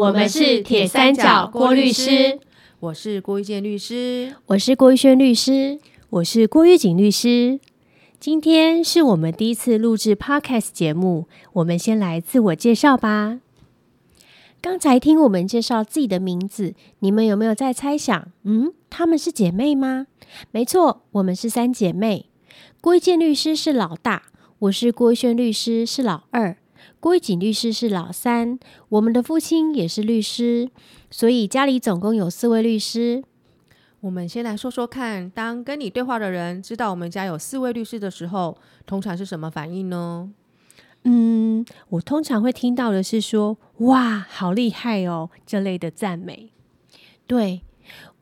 好，我们是铁三角郭律师，我是郭玉健律师，我是郭玉轩律师，我是郭玉锦律师。今天是我们第一次录制 Podcast 节目，我们先来自我介绍吧。刚才听我们介绍自己的名字，你们有没有在猜想？嗯，她们是姐妹吗？没错，我们是三姐妹。郭一健律师是老大，我是郭一轩律师是老二，郭玉锦律师是老三。我们的父亲也是律师，所以家里总共有四位律师。我们先来说说看，当跟你对话的人知道我们家有四位律师的时候，通常是什么反应呢？嗯，我通常会听到的是说“哇，好厉害哦”这类的赞美。对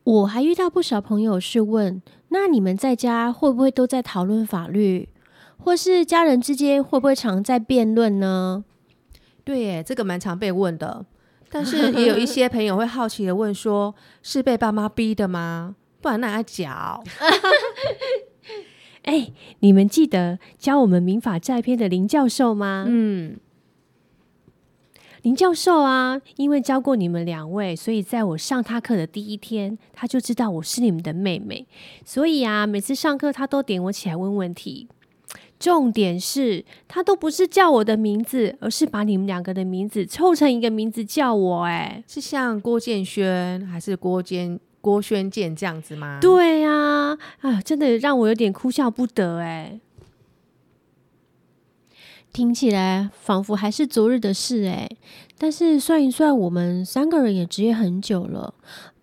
我还遇到不少朋友是问：那你们在家会不会都在讨论法律，或是家人之间会不会常在辩论呢？对耶，这个蛮常被问的。但是 也有一些朋友会好奇的问说：是被爸妈逼的吗？不然那还讲？哎，你们记得教我们民法债篇的林教授吗？嗯，林教授啊，因为教过你们两位，所以在我上他课的第一天，他就知道我是你们的妹妹，所以啊，每次上课他都点我起来问问题。重点是他都不是叫我的名字，而是把你们两个的名字凑成一个名字叫我。哎，是像郭建轩还是郭建？郭轩健这样子吗？对呀，啊，真的让我有点哭笑不得哎。听起来仿佛还是昨日的事哎，但是算一算，我们三个人也职业很久了。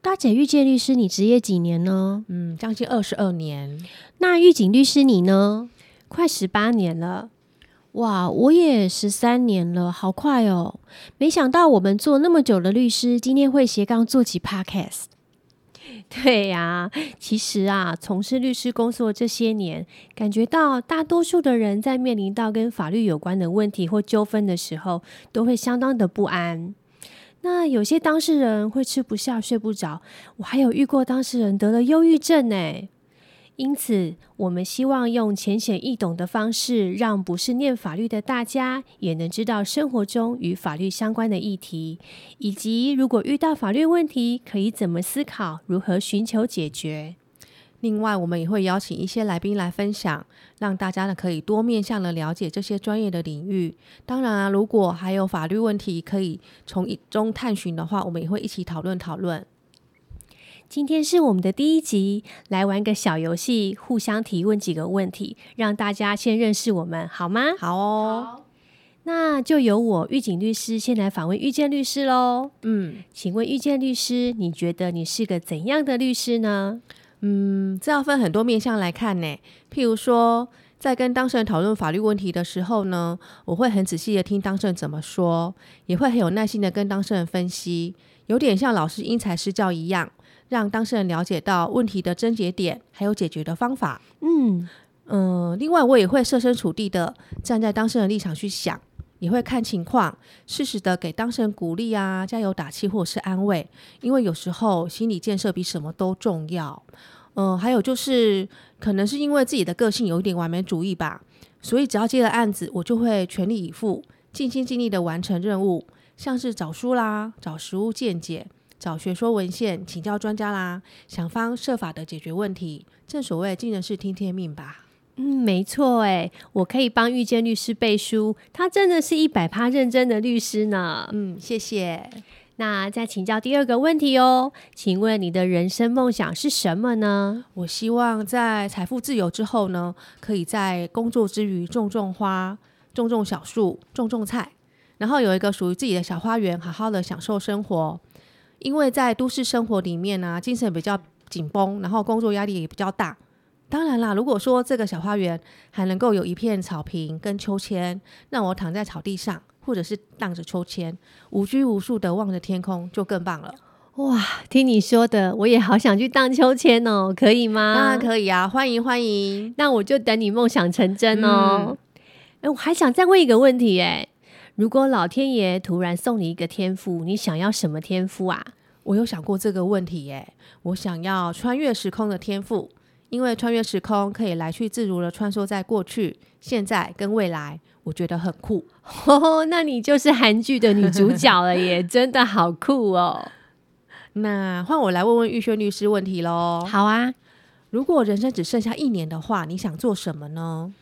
大姐遇见律师，你职业几年呢？嗯，将近二十二年。那狱警律师你呢？快十八年了。哇，我也十三年了，好快哦！没想到我们做那么久的律师，今天会斜杠做起 podcast。对呀，其实啊，从事律师工作这些年，感觉到大多数的人在面临到跟法律有关的问题或纠纷的时候，都会相当的不安。那有些当事人会吃不下、睡不着，我还有遇过当事人得了忧郁症呢。因此，我们希望用浅显易懂的方式，让不是念法律的大家也能知道生活中与法律相关的议题，以及如果遇到法律问题，可以怎么思考，如何寻求解决。另外，我们也会邀请一些来宾来分享，让大家呢可以多面向的了解这些专业的领域。当然啊，如果还有法律问题可以从一中探寻的话，我们也会一起讨论讨论。今天是我们的第一集，来玩个小游戏，互相提问几个问题，让大家先认识我们，好吗？好哦，那就由我玉警律师先来访问遇见律师喽。嗯，请问遇见律师，你觉得你是个怎样的律师呢？嗯，这要分很多面向来看呢。譬如说，在跟当事人讨论法律问题的时候呢，我会很仔细的听当事人怎么说，也会很有耐心的跟当事人分析，有点像老师因材施教一样。让当事人了解到问题的症结点，还有解决的方法。嗯嗯，另外我也会设身处地的站在当事人立场去想，也会看情况，适时的给当事人鼓励啊，加油打气或者是安慰。因为有时候心理建设比什么都重要。嗯，还有就是可能是因为自己的个性有一点完美主义吧，所以只要接了案子，我就会全力以赴，尽心尽力的完成任务，像是找书啦，找实物见解。找学说文献，请教专家啦，想方设法的解决问题。正所谓尽人事听天命吧。嗯，没错，哎，我可以帮遇见律师背书，他真的是一百趴认真的律师呢。嗯，谢谢。那再请教第二个问题哦，请问你的人生梦想是什么呢？我希望在财富自由之后呢，可以在工作之余种种花，种种小树，种种菜，然后有一个属于自己的小花园，好好的享受生活。因为在都市生活里面呢，精神比较紧绷，然后工作压力也比较大。当然啦，如果说这个小花园还能够有一片草坪跟秋千，让我躺在草地上，或者是荡着秋千，无拘无束的望着天空，就更棒了。哇，听你说的，我也好想去荡秋千哦，可以吗？当然可以啊，欢迎欢迎。那我就等你梦想成真哦。哎，我还想再问一个问题，哎。如果老天爷突然送你一个天赋，你想要什么天赋啊？我有想过这个问题耶。我想要穿越时空的天赋，因为穿越时空可以来去自如的穿梭在过去、现在跟未来，我觉得很酷。哦，那你就是韩剧的女主角了耶，真的好酷哦！那换我来问问玉轩律师问题喽。好啊，如果人生只剩下一年的话，你想做什么呢？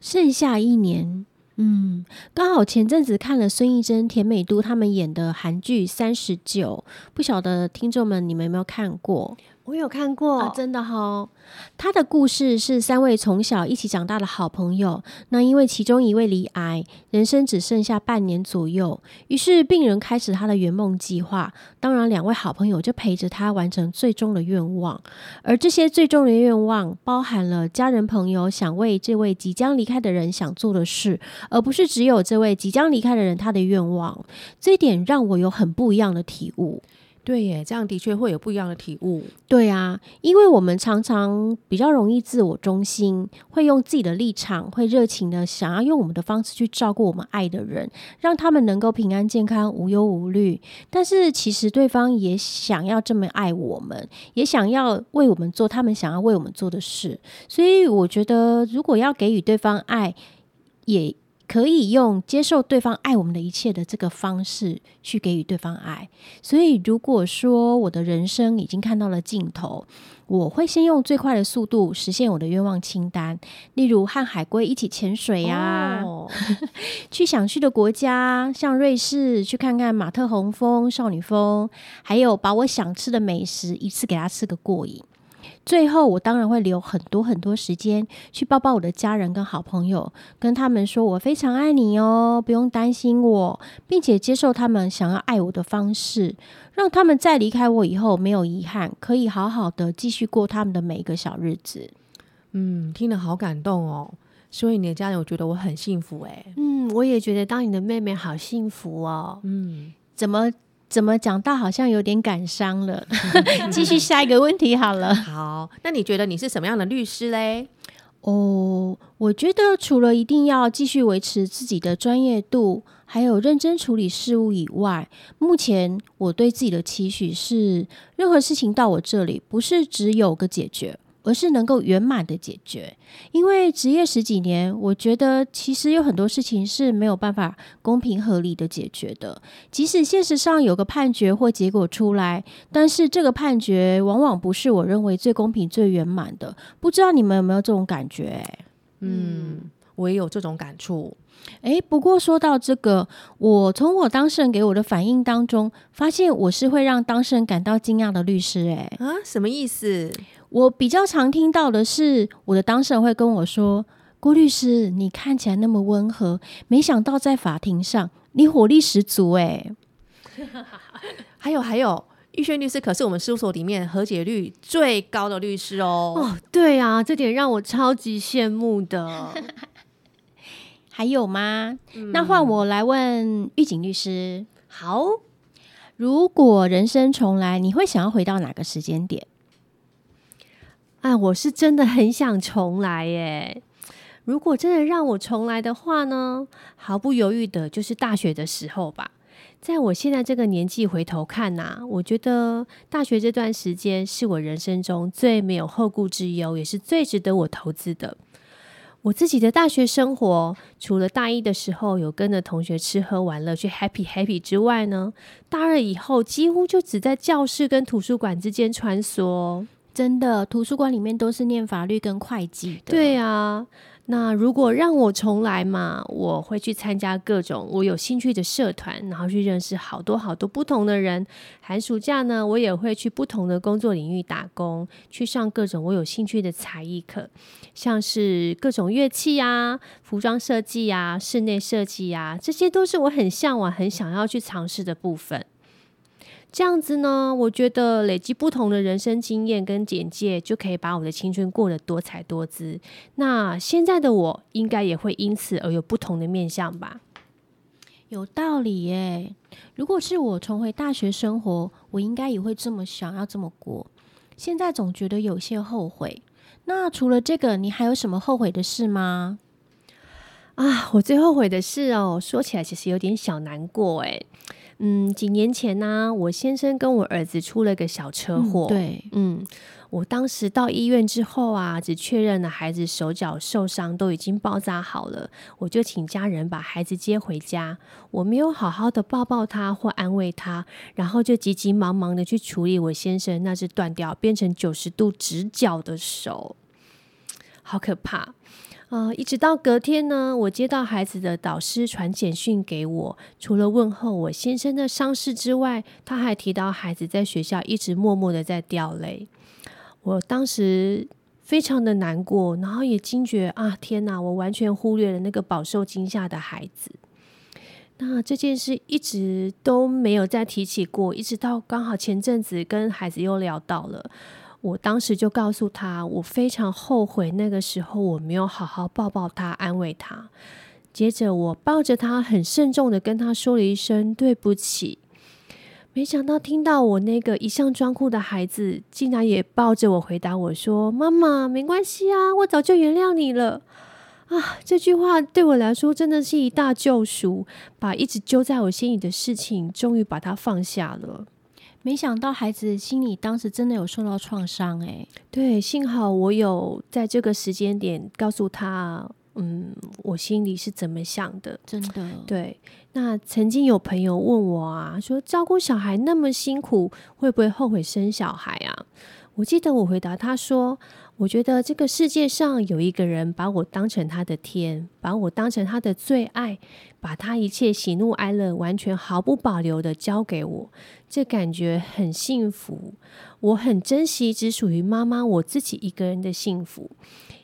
剩下一年，嗯，刚好前阵子看了孙艺珍、田美都他们演的韩剧《三十九》，不晓得听众们你们有没有看过？我有看过，真的哈。他的故事是三位从小一起长大的好朋友，那因为其中一位罹癌，人生只剩下半年左右，于是病人开始他的圆梦计划。当然，两位好朋友就陪着他完成最终的愿望。而这些最终的愿望，包含了家人朋友想为这位即将离开的人想做的事，而不是只有这位即将离开的人他的愿望。这一点让我有很不一样的体悟。对耶，这样的确会有不一样的体悟。对啊，因为我们常常比较容易自我中心，会用自己的立场，会热情的想要用我们的方式去照顾我们爱的人，让他们能够平安健康、无忧无虑。但是其实对方也想要这么爱我们，也想要为我们做他们想要为我们做的事。所以我觉得，如果要给予对方爱，也。可以用接受对方爱我们的一切的这个方式去给予对方爱，所以如果说我的人生已经看到了尽头，我会先用最快的速度实现我的愿望清单，例如和海龟一起潜水呀，去想去的国家，像瑞士去看看马特洪峰、少女峰，还有把我想吃的美食一次给他吃个过瘾。最后，我当然会留很多很多时间去抱抱我的家人跟好朋友，跟他们说我非常爱你哦，不用担心我，并且接受他们想要爱我的方式，让他们在离开我以后没有遗憾，可以好好的继续过他们的每一个小日子。嗯，听了好感动哦。所以你的家人，我觉得我很幸福哎。嗯，我也觉得当你的妹妹好幸福哦。嗯，怎么？怎么讲到好像有点感伤了？继续下一个问题好了。好，那你觉得你是什么样的律师嘞？哦，我觉得除了一定要继续维持自己的专业度，还有认真处理事务以外，目前我对自己的期许是，任何事情到我这里，不是只有个解决。而是能够圆满的解决，因为职业十几年，我觉得其实有很多事情是没有办法公平合理的解决的。即使现实上有个判决或结果出来，但是这个判决往往不是我认为最公平、最圆满的。不知道你们有没有这种感觉？嗯，我也有这种感触。诶，不过说到这个，我从我当事人给我的反应当中，发现我是会让当事人感到惊讶的律师。诶，啊，什么意思？我比较常听到的是，我的当事人会跟我说：“郭律师，你看起来那么温和，没想到在法庭上你火力十足。”哎，还有还有，玉轩律师可是我们事务所里面和解率最高的律师哦。哦，对啊，这点让我超级羡慕的。还有吗？那换我来问狱警律师。好，如果人生重来，你会想要回到哪个时间点？哎，我是真的很想重来耶！如果真的让我重来的话呢，毫不犹豫的就是大学的时候吧。在我现在这个年纪回头看呐，我觉得大学这段时间是我人生中最没有后顾之忧，也是最值得我投资的。我自己的大学生活，除了大一的时候有跟着同学吃喝玩乐去 happy happy 之外呢，大二以后几乎就只在教室跟图书馆之间穿梭。真的，图书馆里面都是念法律跟会计的。对啊，那如果让我重来嘛，我会去参加各种我有兴趣的社团，然后去认识好多好多不同的人。寒暑假呢，我也会去不同的工作领域打工，去上各种我有兴趣的才艺课，像是各种乐器啊、服装设计啊、室内设计啊，这些都是我很向往、很想要去尝试的部分。这样子呢，我觉得累积不同的人生经验跟简介，就可以把我的青春过得多彩多姿。那现在的我，应该也会因此而有不同的面相吧？有道理耶！如果是我重回大学生活，我应该也会这么想要这么过。现在总觉得有些后悔。那除了这个，你还有什么后悔的事吗？啊，我最后悔的事哦，说起来其实有点小难过哎。嗯，几年前呢，我先生跟我儿子出了个小车祸，对，嗯，我当时到医院之后啊，只确认了孩子手脚受伤都已经包扎好了，我就请家人把孩子接回家。我没有好好的抱抱他或安慰他，然后就急急忙忙的去处理我先生那只断掉变成九十度直角的手，好可怕。啊，一直到隔天呢，我接到孩子的导师传简讯给我，除了问候我先生的伤势之外，他还提到孩子在学校一直默默的在掉泪。我当时非常的难过，然后也惊觉啊，天哪，我完全忽略了那个饱受惊吓的孩子。那这件事一直都没有再提起过，一直到刚好前阵子跟孩子又聊到了。我当时就告诉他，我非常后悔那个时候我没有好好抱抱他，安慰他。接着我抱着他，很慎重的跟他说了一声对不起。没想到听到我那个一向装酷的孩子，竟然也抱着我回答我说：“妈妈，没关系啊，我早就原谅你了。”啊，这句话对我来说真的是一大救赎，把一直揪在我心里的事情，终于把它放下了。没想到孩子心里当时真的有受到创伤，哎，对，幸好我有在这个时间点告诉他，嗯，我心里是怎么想的，真的。对，那曾经有朋友问我啊，说照顾小孩那么辛苦，会不会后悔生小孩啊？我记得我回答他说。我觉得这个世界上有一个人把我当成他的天，把我当成他的最爱，把他一切喜怒哀乐完全毫不保留的交给我，这感觉很幸福。我很珍惜只属于妈妈我自己一个人的幸福，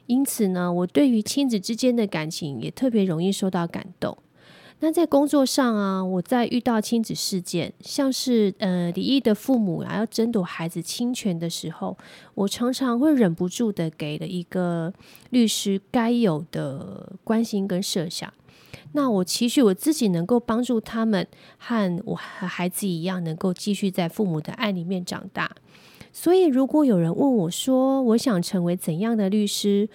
因此呢，我对于亲子之间的感情也特别容易受到感动。那在工作上啊，我在遇到亲子事件，像是呃离异的父母啊要争夺孩子侵权的时候，我常常会忍不住的给了一个律师该有的关心跟设想。那我期许我自己能够帮助他们和我和孩子一样，能够继续在父母的爱里面长大。所以，如果有人问我说，我想成为怎样的律师？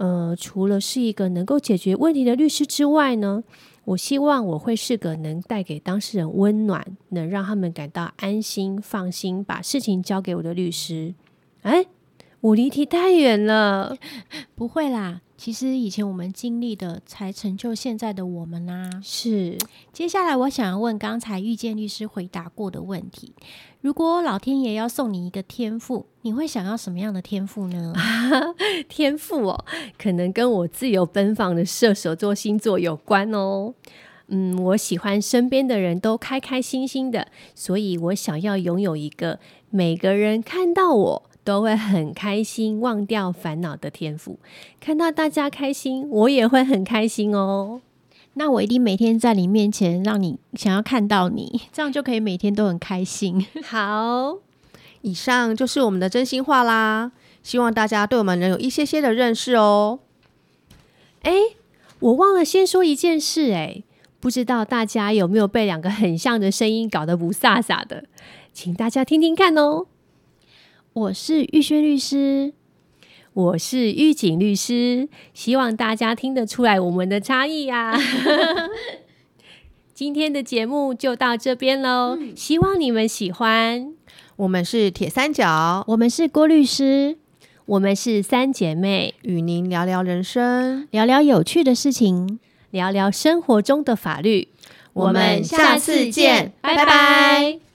呃，除了是一个能够解决问题的律师之外呢？我希望我会是个能带给当事人温暖，能让他们感到安心、放心，把事情交给我的律师。哎，我离题太远了，不会啦。其实以前我们经历的，才成就现在的我们呐。是。接下来我想要问刚才遇见律师回答过的问题：如果老天爷要送你一个天赋，你会想要什么样的天赋呢？天赋哦，可能跟我自由奔放的射手座星座有关哦。嗯，我喜欢身边的人都开开心心的，所以我想要拥有一个每个人看到我。都会很开心，忘掉烦恼的天赋。看到大家开心，我也会很开心哦。那我一定每天在你面前，让你想要看到你，这样就可以每天都很开心。好，以上就是我们的真心话啦。希望大家对我们能有一些些的认识哦。哎，我忘了先说一件事，哎，不知道大家有没有被两个很像的声音搞得不飒飒的？请大家听听看哦。我是玉轩律师，我是玉锦律师，希望大家听得出来我们的差异呀。今天的节目就到这边喽，希望你们喜欢。我们是铁三角，我们是郭律师，我们是三姐妹，与您聊聊人生，聊聊有趣的事情，聊聊生活中的法律。我们下次见，拜拜。